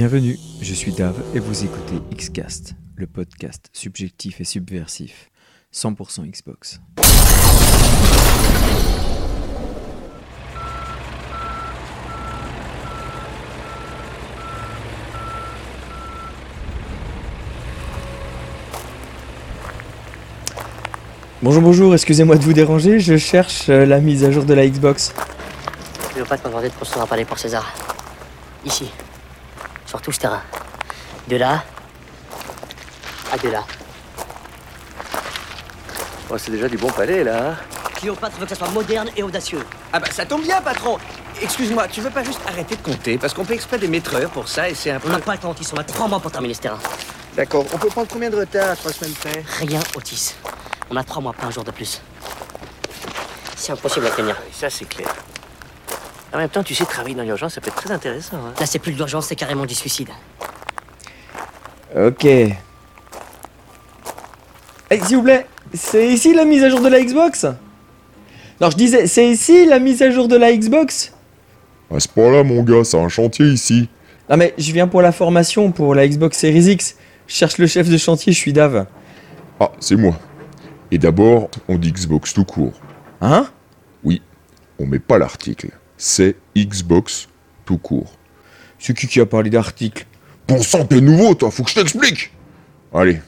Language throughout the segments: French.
Bienvenue, je suis Dave et vous écoutez Xcast, le podcast subjectif et subversif, 100% Xbox. Bonjour, bonjour, excusez-moi de vous déranger, je cherche euh, la mise à jour de la Xbox. Pas te demander de construire un palais pour César. Ici. Sur tout ce terrain. De là à de là. Oh, c'est déjà du bon palais, là. hein Cléopâtre veut que ça soit moderne et audacieux. Ah bah, ça tombe bien, patron Excuse-moi, tu veux pas juste arrêter de compter? Parce qu'on fait exprès des maîtreurs pour ça et c'est un On peu... n'a pas le temps, Otis. On a trois mois pour terminer ce terrain. D'accord, on peut prendre combien de retard à trois semaines près? Rien, Otis. On a trois mois, pas un jour de plus. C'est impossible à tenir. Oui, ça, c'est clair. En même temps, tu sais, travailler dans l'urgence, ça peut être très intéressant. Hein. Là, c'est plus de l'urgence, c'est carrément du suicide. Ok. Eh, S'il vous plaît, c'est ici la mise à jour de la Xbox? Non, je disais, c'est ici la mise à jour de la Xbox? À ce point-là, mon gars, c'est un chantier ici. Non mais je viens pour la formation pour la Xbox Series X. Je cherche le chef de chantier, je suis Dave. Ah, c'est moi. Et d'abord, on dit Xbox tout court. Hein? Oui, on met pas l'article. C'est Xbox tout court. C'est qui qui a parlé d'article Bon sang, t'es nouveau, toi, faut que je t'explique Allez,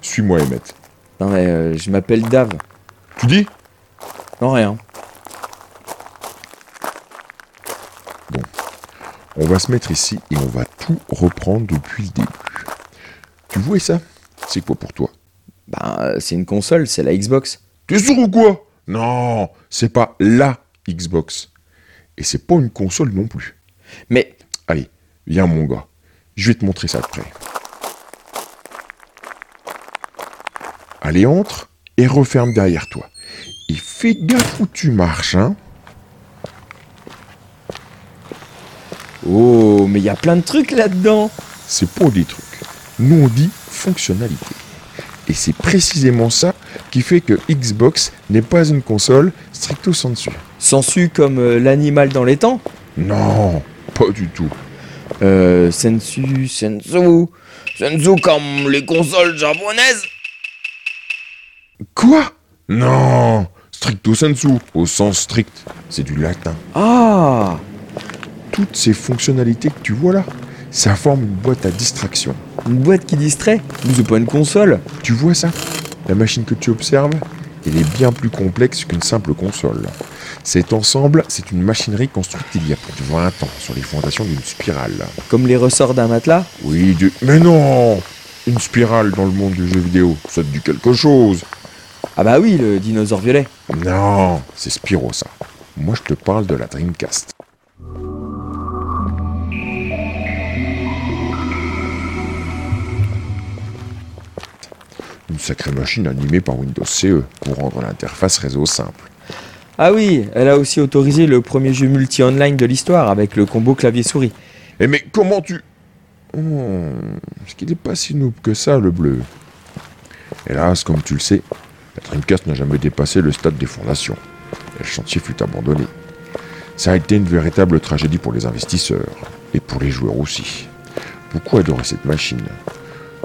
suis-moi, Emmett. Non mais euh, je m'appelle Dave. Tu dis? Non rien. On va se mettre ici et on va tout reprendre depuis le début. Tu vois ça? C'est quoi pour toi? Bah c'est une console, c'est la Xbox. T'es sûr ou quoi? Non, c'est pas LA Xbox. Et c'est pas une console non plus. Mais Allez, viens mon gars. Je vais te montrer ça de près. Allez, entre et referme derrière toi. Et fais gaffe où tu marches, hein. oh, mais il y a plein de trucs là-dedans. C'est pas des trucs. Nous on dit fonctionnalité. Et c'est précisément ça qui fait que Xbox n'est pas une console stricto sensu. Sensu comme euh, l'animal dans les temps? Non, pas du tout. Euh, sensu, sensu, sensu comme les consoles japonaises? Quoi? Non Stricto sensu, au sens strict. C'est du latin. Ah toutes ces fonctionnalités que tu vois là, ça forme une boîte à distraction. Une boîte qui distrait? Mais c'est pas une console? Tu vois ça? La machine que tu observes, elle est bien plus complexe qu'une simple console. Cet ensemble, c'est une machinerie construite il y a plus de 20 ans sur les fondations d'une spirale. Comme les ressorts d'un matelas? Oui, du... mais non Une spirale dans le monde du jeu vidéo, ça te dit quelque chose? Ah bah oui, le dinosaure violet. Non, c'est Spyro ça. Moi je te parle de la Dreamcast. Une sacrée machine animée par Windows CE pour rendre l'interface réseau simple. Ah oui, elle a aussi autorisé le premier jeu multi-online de l'histoire avec le combo clavier-souris. Eh mais comment tu... Hmm, Est-ce qu'il n'est pas si noob que ça, le bleu? Hélas, comme tu le sais, la Dreamcast n'a jamais dépassé le stade des fondations. Et le chantier fut abandonné. Ça a été une véritable tragédie pour les investisseurs, et pour les joueurs aussi. Beaucoup adoraient cette machine.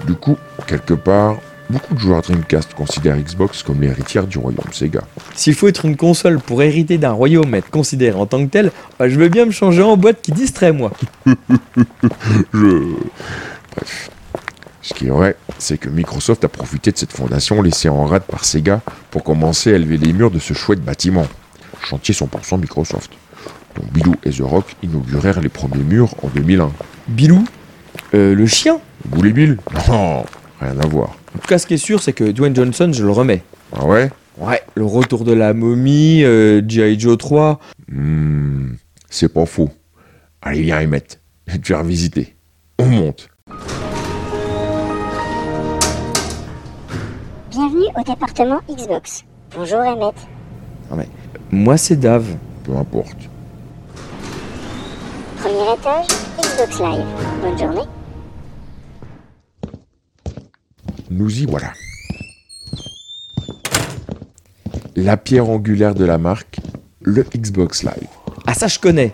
Du coup, quelque part, beaucoup de joueurs Dreamcast considèrent Xbox comme l'héritière du royaume Sega. S'il faut être une console pour hériter d'un royaume et être considéré en tant que tel, bah, je veux bien me changer en boîte qui distrait moi. Je... Bref. Ce qui est vrai, c'est que Microsoft a profité de cette fondation laissée en rade par Sega pour commencer à élever les murs de ce chouette bâtiment. Chantier 100% Microsoft, dont Bilou et The Rock inaugurèrent les premiers murs en 2001. Bilou? Euh, le chien? Vous les Bill? Non, rien à voir. En tout cas, ce qui est sûr, c'est que Dwayne Johnson, je le remets. Ah ouais? Ouais, le retour de la momie, euh, G.I. Joe 3. Hmm, c'est pas faux. Allez, viens, Emmett. Je vais te faire visiter. On monte. Bienvenue au département Xbox. Bonjour Emmett. Moi, c'est Dave. Peu importe. Premier étage, Xbox Live. Bonne journée. Nous y voilà. La pierre angulaire de la marque, le Xbox Live. Ah, ça, je connais.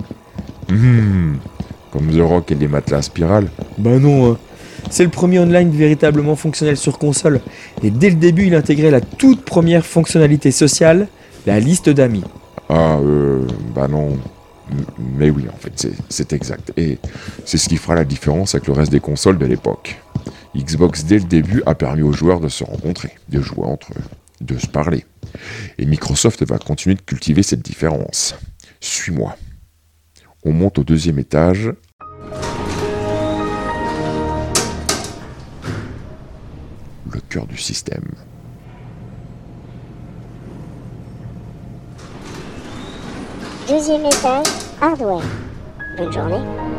Hmm, Comme The Rock et les matelas spirales. Bah non, hein. c'est le premier online véritablement fonctionnel sur console. Et dès le début, il intégrait la toute première fonctionnalité sociale, la liste d'amis. Ah, euh, bah non. Mais oui, en fait, c'est exact. Et c'est ce qui fera la différence avec le reste des consoles de l'époque. Xbox, dès le début, a permis aux joueurs de se rencontrer, de jouer entre eux, de se parler. Et Microsoft va continuer de cultiver cette différence. Suis-moi. On monte au deuxième étage. Le cœur du système. Deuxième étage, hardware. Bonne journée.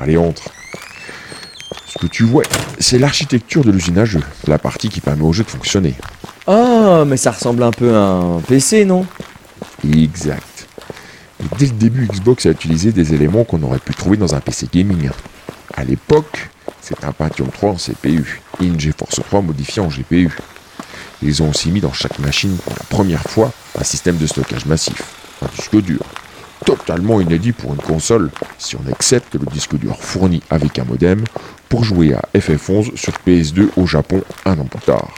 Allez, entre. Ce que tu vois, c'est l'architecture de l'usine à jeux, la partie qui permet au jeu de fonctionner. Ah, mais ça ressemble un peu à un PC, non? Exact. Et dès le début, Xbox a utilisé des éléments qu'on aurait pu trouver dans un PC gaming. À l'époque, c'était un Pentium 3 en CPU et une GeForce 3 modifiée en GPU. Ils ont aussi mis dans chaque machine pour la première fois un système de stockage massif, un disque dur. Totalement inédit pour une console, si on accepte le disque dur fourni avec un modem pour jouer à FF11 sur PS2 au Japon un an plus tard.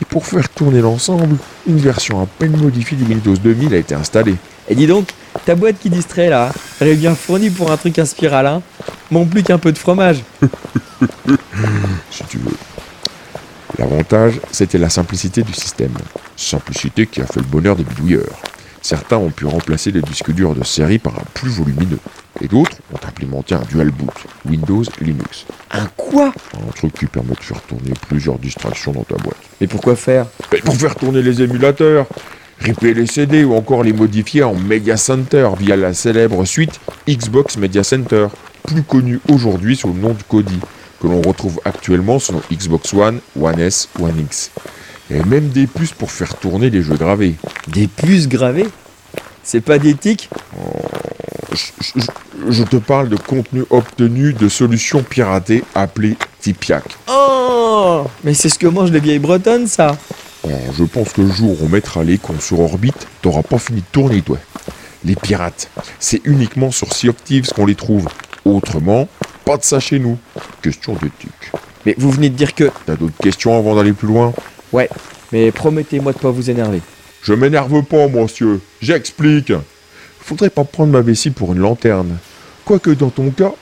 Et pour faire tourner l'ensemble, une version à peine modifiée du Windows 2000 a été installée. Et dis donc, ta boîte qui distrait là, elle est bien fournie pour un truc à spirale, hein Manque plus qu'un peu de fromage. si tu veux. L'avantage, c'était la simplicité du système. Simplicité qui a fait le bonheur des bidouilleurs. Certains ont pu remplacer les disques durs de série par un plus volumineux. Et d'autres ont implémenté un dual boot, Windows et Linux. Un quoi? Un truc qui permet de faire tourner plusieurs distractions dans ta boîte. Mais pourquoi faire? Mais pour faire tourner les émulateurs, ripper les CD ou encore les modifier en Media Center via la célèbre suite Xbox Media Center, plus connue aujourd'hui sous le nom de Kodi, que l'on retrouve actuellement sur Xbox One, One S, One X. Et même des puces pour faire tourner les jeux gravés. Des puces gravées? C'est pas d'éthique Je, je- je te parle de contenu obtenu de solutions piratées appelées Tipiak. Oh Mais c'est ce que mangent les vieilles bretonnes, ça Alors, je pense que le jour où on mettra les cons sur orbite, t'auras pas fini de tourner, toi. Les pirates, c'est uniquement sur Sea of Thieves qu'on les trouve. Autrement, pas de ça chez nous. Question d'éthique. Mais vous venez de dire que... T'as d'autres questions avant d'aller plus loin? Ouais, mais promettez-moi de pas vous énerver. Je m'énerve pas, monsieur. J'explique. Faudrait pas prendre ma vessie pour une lanterne. Quoique dans ton cas,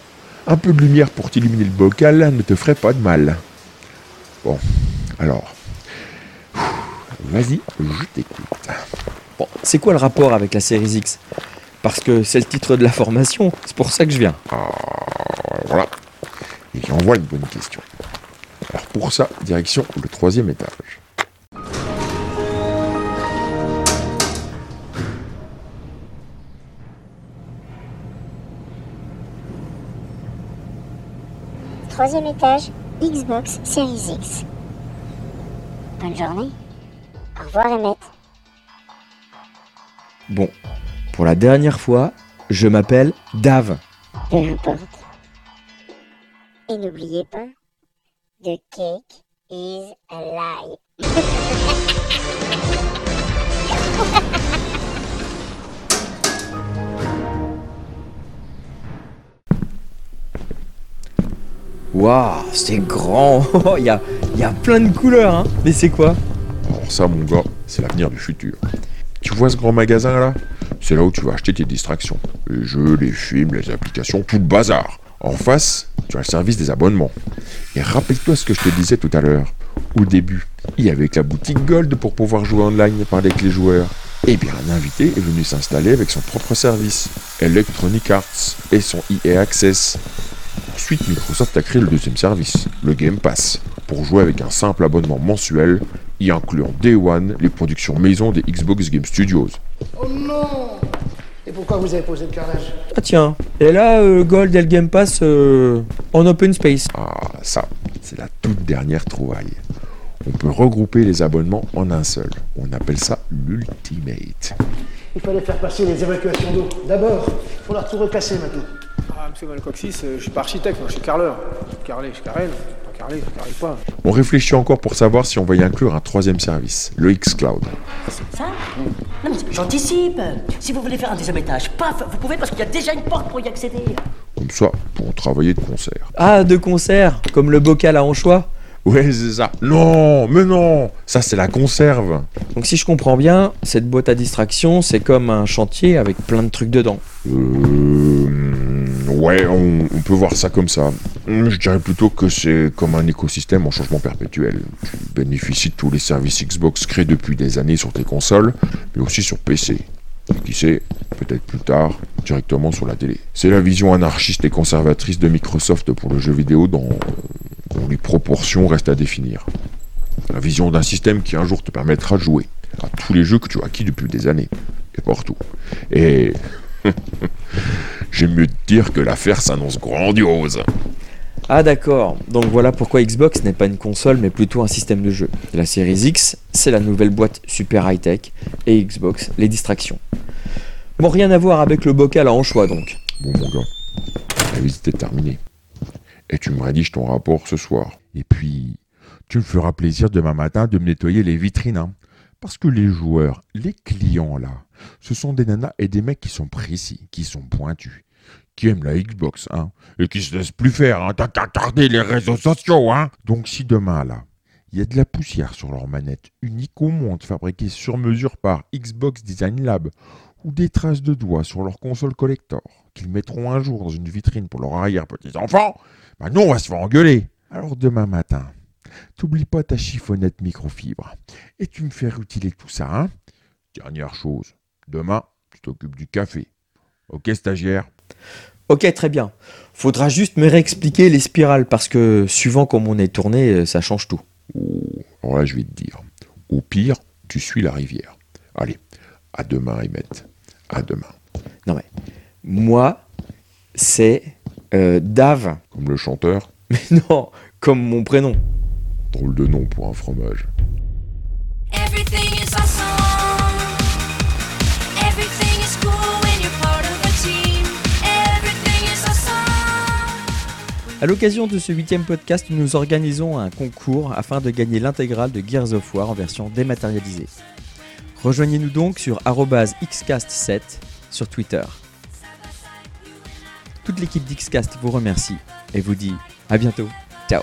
un peu de lumière pour t'illuminer le bocal ne te ferait pas de mal. Bon, alors. Vas-y, je t'écoute. Bon, c'est quoi le rapport avec la série X? Parce que c'est le titre de la formation, c'est pour ça que je viens. Voilà. Et j'en vois une bonne question. Alors pour ça, direction le troisième étage. Troisième étage, Xbox Series X. Bonne journée. Au revoir, Emmett. Bon, pour la dernière fois, je m'appelle Dave. Peu importe. Et n'oubliez pas, the cake is a lie. Waouh, c'est grand Il y a, il y a plein de couleurs, hein Mais c'est quoi? Alors ça, mon gars, c'est l'avenir du futur. Tu vois ce grand magasin là? C'est là où tu vas acheter tes distractions. Les jeux, les films, les applications, tout le bazar. En face, tu as le service des abonnements. Et rappelle-toi ce que je te disais tout à l'heure. Au début, il y avait que la boutique Gold pour pouvoir jouer online et parler avec les joueurs. Eh bien, un invité est venu s'installer avec son propre service, Electronic Arts, et son EA Access. Ensuite, Microsoft a créé le deuxième service, le Game Pass, pour jouer avec un simple abonnement mensuel, y incluant Day One les productions maison des Xbox Game Studios. Oh non Et pourquoi vous avez posé le carrelage Ah tiens, et là, euh, Gold et le Game Pass euh, en open space. Ah, ça, c'est la toute dernière trouvaille. On peut regrouper les abonnements en un seul. On appelle ça l'Ultimate. Il fallait faire passer les évacuations d'eau. D'abord, il faut leur tout recasser maintenant. Monsieur Malcoxis, euh, je suis pas architecte, moi je suis carreleur. Carrelé, je carrelle, pas Carly pas. On réfléchit encore pour savoir si on va y inclure un troisième service, le xCloud. Ça Non mais j'anticipe. Si vous voulez faire un deuxième étage, paf, vous pouvez parce qu'il y a déjà une porte pour y accéder. Comme ça, pour travailler de concert. Ah, de concert, comme le bocal à anchois. Ouais, c'est ça. Non, mais non Ça, c'est la conserve. Donc si je comprends bien, cette boîte à distraction, c'est comme un chantier avec plein de trucs dedans. Euh, ouais, on, peut voir ça comme ça. Hum, Je dirais plutôt que c'est comme un écosystème en changement perpétuel. Tu bénéficies de tous les services Xbox créés depuis des années sur tes consoles, mais aussi sur PC. Et qui sait, peut-être plus tard, directement sur la télé. C'est la vision anarchiste et conservatrice de Microsoft pour le jeu vidéo dont, dont les proportions restent à définir. La vision d'un système qui un jour te permettra de jouer à tous les jeux que tu as acquis depuis des années, et partout. Et J'aime mieux te dire que l'affaire s'annonce grandiose. Ah d'accord, donc voilà pourquoi Xbox n'est pas une console mais plutôt un système de jeu. La série X, c'est la nouvelle boîte super high-tech, et Xbox, les distractions. Bon, rien à voir avec le bocal à anchois donc. Bon mon gars, la visite est terminée. Et tu me rédiges ton rapport ce soir. Et puis, tu me feras plaisir demain matin de me nettoyer les vitrines. hein. Parce que les joueurs, les clients là, ce sont des nanas et des mecs qui sont précis, qui sont pointus, qui aiment la Xbox, hein, et qui se laissent plus faire, hein, t'as qu'à regarder les réseaux sociaux, hein. Donc si demain là, il y a de la poussière sur leur manette, unique au monde, fabriquée sur mesure par Xbox Design Lab, ou des traces de doigts sur leur console collector, qu'ils mettront un jour dans une vitrine pour leurs arrière-petits-enfants, bah nous on va se faire engueuler. Alors demain matin, t'oublies pas ta chiffonnette microfibre, et tu me fais rutiler tout ça, hein Dernière chose, demain, tu t'occupes du café. Ok stagiaire? Ok, très bien. Faudra juste me réexpliquer les spirales parce que suivant comment on est tourné, euh, ça change tout. Oh, alors là, je vais te dire. Au pire, tu suis la rivière. Allez, à demain, Emmett. À demain. Non mais, moi, c'est euh, Dave. Comme le chanteur, Mais non, comme mon prénom. drôle de nom pour un fromage. À l'occasion de ce huitième podcast, nous organisons un concours afin de gagner l'intégrale de Gears of War en version dématérialisée. Rejoignez-nous donc sur arobase xcast7 sur Twitter. Toute l'équipe d'Xcast vous remercie et vous dit à bientôt. Ciao